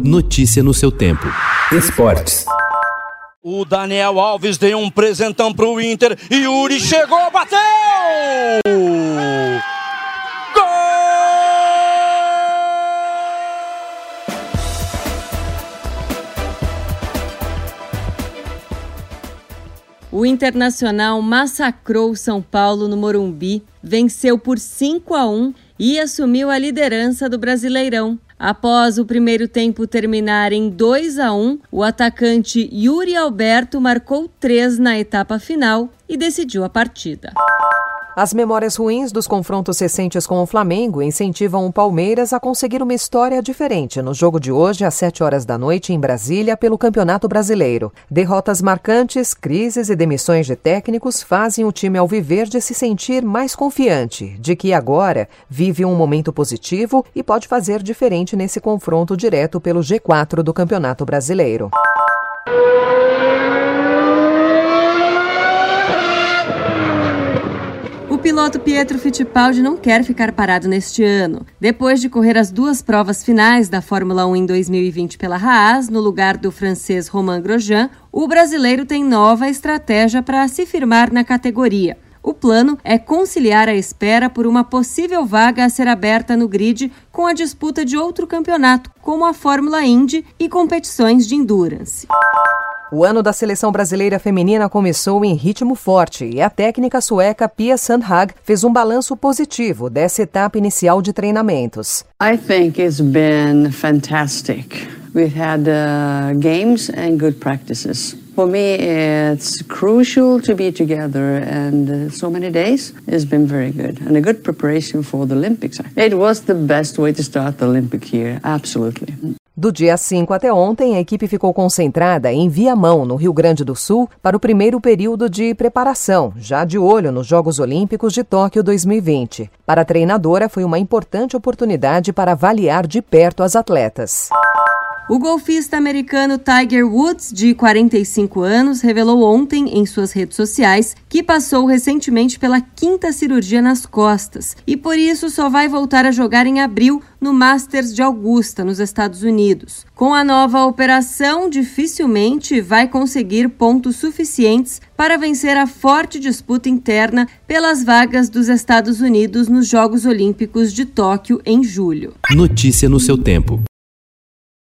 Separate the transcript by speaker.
Speaker 1: Notícia no seu tempo. Esportes.
Speaker 2: O Daniel Alves deu um presentão pro Inter. e Yuri chegou, bateu! Gol!
Speaker 3: O Internacional massacrou São Paulo no Morumbi, venceu por 5 a 1 e assumiu a liderança do Brasileirão. Após o primeiro tempo terminar em 2 a 1, o atacante Yuri Alberto marcou três na etapa final e decidiu a partida.
Speaker 4: As memórias ruins dos confrontos recentes com o Flamengo incentivam o Palmeiras a conseguir uma história diferente no jogo de hoje, às 7 horas da noite, em Brasília, pelo Campeonato Brasileiro. Derrotas marcantes, crises e demissões de técnicos fazem o time alviverde se sentir mais confiante de que agora vive um momento positivo e pode fazer diferente nesse confronto direto pelo G4 do Campeonato Brasileiro.
Speaker 3: Piloto Pietro Fittipaldi não quer ficar parado neste ano. Depois de correr as duas provas finais da Fórmula 1 em 2020 pela Haas, no lugar do francês Romain Grosjean, o brasileiro tem nova estratégia para se firmar na categoria. O plano é conciliar a espera por uma possível vaga a ser aberta no grid com a disputa de outro campeonato, como a Fórmula Indy e competições de endurance.
Speaker 4: O ano da seleção brasileira feminina começou em ritmo forte e a técnica sueca Pia Sandhag fez um balanço positivo dessa etapa inicial de treinamentos.
Speaker 5: I think it's been fantastic. We've had uh, games and good practices. For me, it's crucial to be together, and uh, so many days has been very good, and a good preparation for the Olympics. It was the best way to start the Olympic year, absolutely.
Speaker 4: Do dia 5 até ontem, a equipe ficou concentrada em Viamão, no Rio Grande do Sul, para o primeiro período de preparação, já de olho nos Jogos Olímpicos de Tóquio 2020. Para a treinadora, foi uma importante oportunidade para avaliar de perto as atletas.
Speaker 3: O golfista americano Tiger Woods, de 45 anos, revelou ontem em suas redes sociais que passou recentemente pela quinta cirurgia nas costas e por isso só vai voltar a jogar em abril no Masters de Augusta, nos Estados Unidos. Com a nova operação, dificilmente vai conseguir pontos suficientes para vencer a forte disputa interna pelas vagas dos Estados Unidos nos Jogos Olímpicos de Tóquio em julho.
Speaker 1: Notícia no seu tempo.